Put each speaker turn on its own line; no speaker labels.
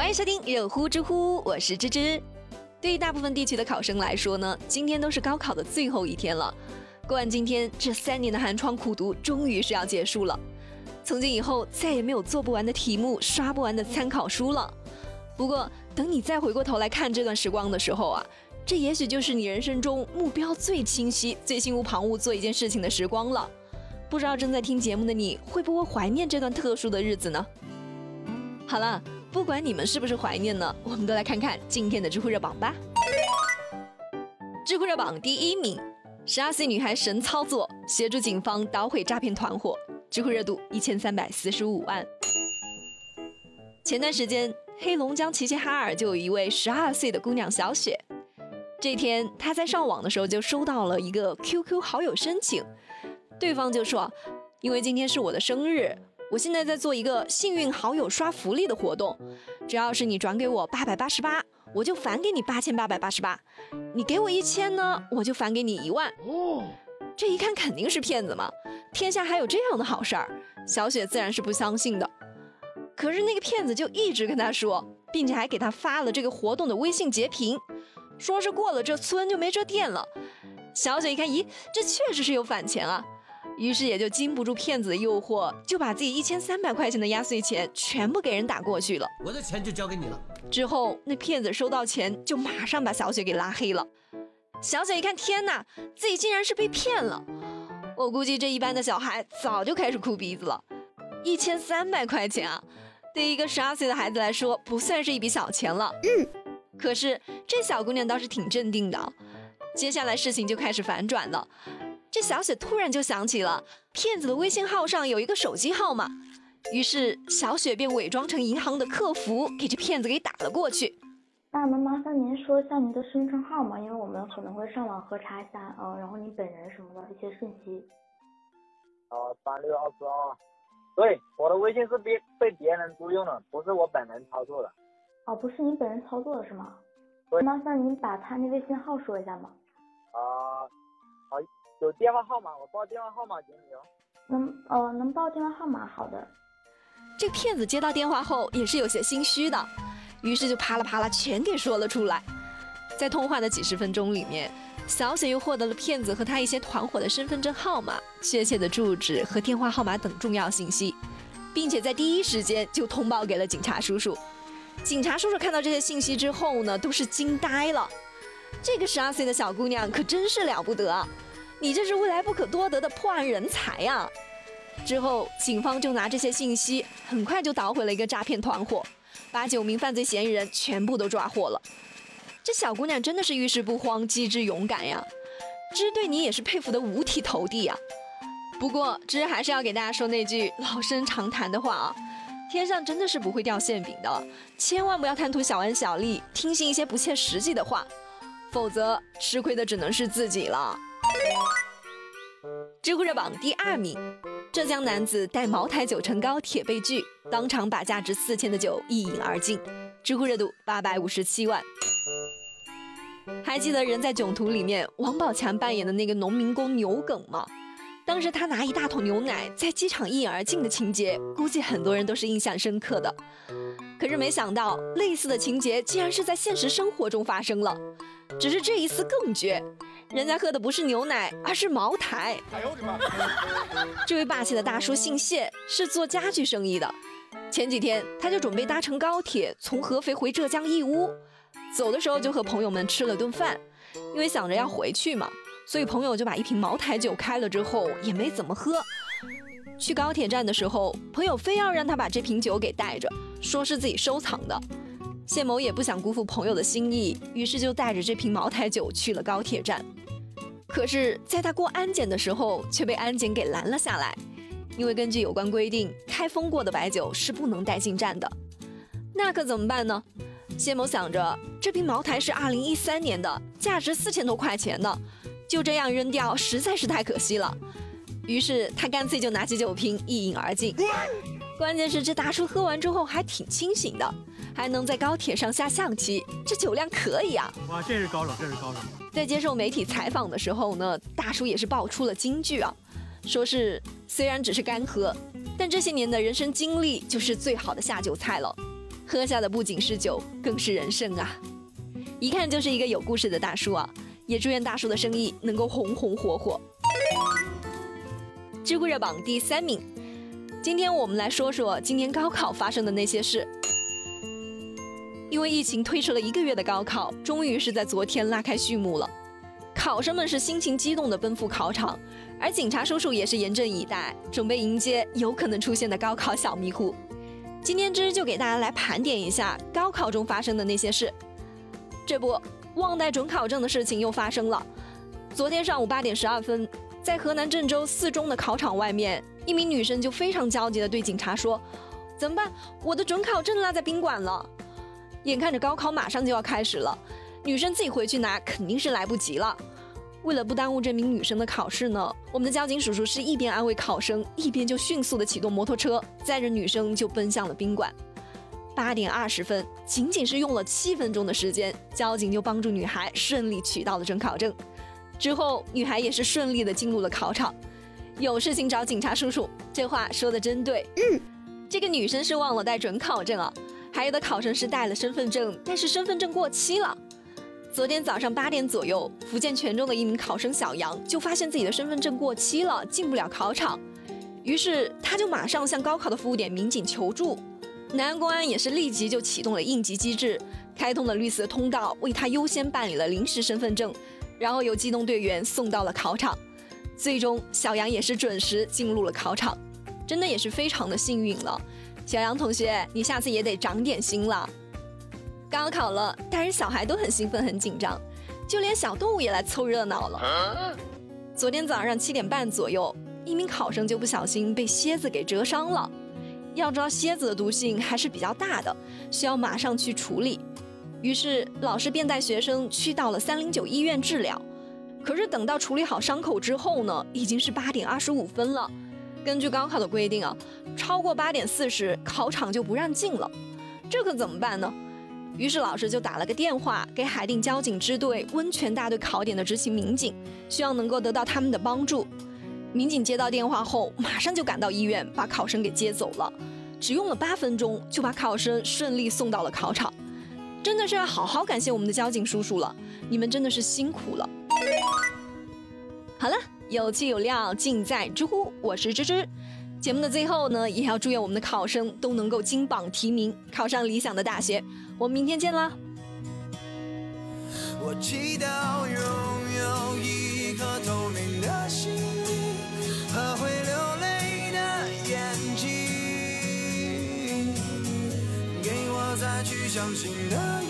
欢迎收听热乎知乎，我是芝芝。对于大部分地区的考生来说呢，今天都是高考的最后一天了。过完今天，这三年的寒窗苦读终于是要结束了。从今以后，再也没有做不完的题目、刷不完的参考书了。不过，等你再回过头来看这段时光的时候啊，这也许就是你人生中目标最清晰、最心无旁骛做一件事情的时光了。不知道正在听节目的你会不会怀念这段特殊的日子呢？好了。不管你们是不是怀念呢，我们都来看看今天的知乎热榜吧。知乎热榜第一名，十二岁女孩神操作，协助警方捣毁诈骗团伙，知乎热度一千三百四十五万。前段时间，黑龙江齐齐哈尔就有一位十二岁的姑娘小雪，这天她在上网的时候就收到了一个 QQ 好友申请，对方就说，因为今天是我的生日。我现在在做一个幸运好友刷福利的活动，只要是你转给我八百八十八，我就返给你八千八百八十八；你给我一千呢，我就返给你一万。哦，这一看肯定是骗子嘛！天下还有这样的好事儿，小雪自然是不相信的。可是那个骗子就一直跟她说，并且还给她发了这个活动的微信截屏，说是过了这村就没这店了。小雪一看，咦，这确实是有返钱啊！于是也就经不住骗子的诱惑，就把自己一千三百块钱的压岁钱全部给人打过去了。
我的钱就交给你了。
之后那骗子收到钱就马上把小雪给拉黑了。小雪一看，天哪，自己竟然是被骗了！我估计这一般的小孩早就开始哭鼻子了。一千三百块钱啊，对一个十二岁的孩子来说不算是一笔小钱了。嗯。可是这小姑娘倒是挺镇定的。接下来事情就开始反转了。这小雪突然就想起了骗子的微信号上有一个手机号码，于是小雪便伪装成银行的客服，给这骗子给打了过去。
那能麻烦您说一下您的身份证号吗？因为我们可能会上网核查一下，呃，然后您本人什么的一些信息。
哦，三六二四二。对，我的微信是别被别人租用了，不是我本人操作的。
哦，不是您本人操作的是吗？
对。
麻烦您把他那微信号说一下吗？
有电话号码，我报电话号码给你哦。
能，呃，能报电话号码？好的。
这个骗子接到电话后也是有些心虚的，于是就啪啦啪啦全给说了出来。在通话的几十分钟里面，小雪又获得了骗子和他一些团伙的身份证号码、确切的住址和电话号码等重要信息，并且在第一时间就通报给了警察叔叔。警察叔叔看到这些信息之后呢，都是惊呆了。这个十二岁的小姑娘可真是了不得，你这是未来不可多得的破案人才呀！之后，警方就拿这些信息，很快就捣毁了一个诈骗团伙，把九名犯罪嫌疑人全部都抓获了。这小姑娘真的是遇事不慌，机智勇敢呀！芝对你也是佩服的五体投地呀。不过，芝还是要给大家说那句老生常谈的话啊：天上真的是不会掉馅饼的，千万不要贪图小恩小利，听信一些不切实际的话。否则吃亏的只能是自己了。知乎热榜第二名，浙江男子带茅台酒乘高铁被拒，当场把价值四千的酒一饮而尽。知乎热度八百五十七万。还记得《人在囧途》里面王宝强扮演的那个农民工牛梗吗？当时他拿一大桶牛奶在机场一饮而尽的情节，估计很多人都是印象深刻的。可是没想到，类似的情节竟然是在现实生活中发生了。只是这一次更绝，人家喝的不是牛奶，而是茅台。哎呦我的妈！这位霸气的大叔姓谢，是做家具生意的。前几天他就准备搭乘高铁从合肥回浙江义乌，走的时候就和朋友们吃了顿饭，因为想着要回去嘛，所以朋友就把一瓶茅台酒开了之后也没怎么喝。去高铁站的时候，朋友非要让他把这瓶酒给带着，说是自己收藏的。谢某也不想辜负朋友的心意，于是就带着这瓶茅台酒去了高铁站。可是，在他过安检的时候，却被安检给拦了下来，因为根据有关规定，开封过的白酒是不能带进站的。那可怎么办呢？谢某想着，这瓶茅台是二零一三年的，价值四千多块钱呢，就这样扔掉实在是太可惜了。于是他干脆就拿起酒瓶一饮而尽。关键是这大叔喝完之后还挺清醒的。还能在高铁上下象棋，这酒量可以啊！
哇，这是高手，这是高手。
在接受媒体采访的时候呢，大叔也是爆出了金句啊，说是虽然只是干喝，但这些年的人生经历就是最好的下酒菜了。喝下的不仅是酒，更是人生啊！一看就是一个有故事的大叔啊！也祝愿大叔的生意能够红红火火。知乎热榜第三名，今天我们来说说今年高考发生的那些事。因为疫情推迟了一个月的高考，终于是在昨天拉开序幕了。考生们是心情激动地奔赴考场，而警察叔叔也是严阵以待，准备迎接有可能出现的高考小迷糊。今天之就给大家来盘点一下高考中发生的那些事。这不，忘带准考证的事情又发生了。昨天上午八点十二分，在河南郑州四中的考场外面，一名女生就非常焦急地对警察说：“怎么办？我的准考证落在宾馆了。”眼看着高考马上就要开始了，女生自己回去拿肯定是来不及了。为了不耽误这名女生的考试呢，我们的交警叔叔是一边安慰考生，一边就迅速的启动摩托车，载着女生就奔向了宾馆。八点二十分，仅仅是用了七分钟的时间，交警就帮助女孩顺利取到了准考证。之后，女孩也是顺利的进入了考场。有事情找警察叔叔，这话说的真对。嗯，这个女生是忘了带准考证啊。还有的考生是带了身份证，但是身份证过期了。昨天早上八点左右，福建泉州的一名考生小杨就发现自己的身份证过期了，进不了考场。于是他就马上向高考的服务点民警求助，南安公安也是立即就启动了应急机制，开通了绿色通道，为他优先办理了临时身份证，然后由机动队员送到了考场。最终，小杨也是准时进入了考场，真的也是非常的幸运了。小杨同学，你下次也得长点心了。高考了，大人小孩都很兴奋很紧张，就连小动物也来凑热闹了。昨天早上七点半左右，一名考生就不小心被蝎子给蛰伤了。要知道蝎子的毒性还是比较大的，需要马上去处理。于是老师便带学生去到了三零九医院治疗。可是等到处理好伤口之后呢，已经是八点二十五分了。根据高考的规定啊，超过八点四十，考场就不让进了，这可怎么办呢？于是老师就打了个电话给海淀交警支队温泉大队考点的执勤民警，希望能够得到他们的帮助。民警接到电话后，马上就赶到医院，把考生给接走了，只用了八分钟就把考生顺利送到了考场。真的是要好好感谢我们的交警叔叔了，你们真的是辛苦了。好了。有气有料，尽在知乎。我是芝芝。节目的最后呢，也要祝愿我们的考生都能够金榜题名，考上理想的大学。我们明天见啦！我祈祷拥有一颗透明的心灵和会流泪的眼睛，给我再去相信的勇。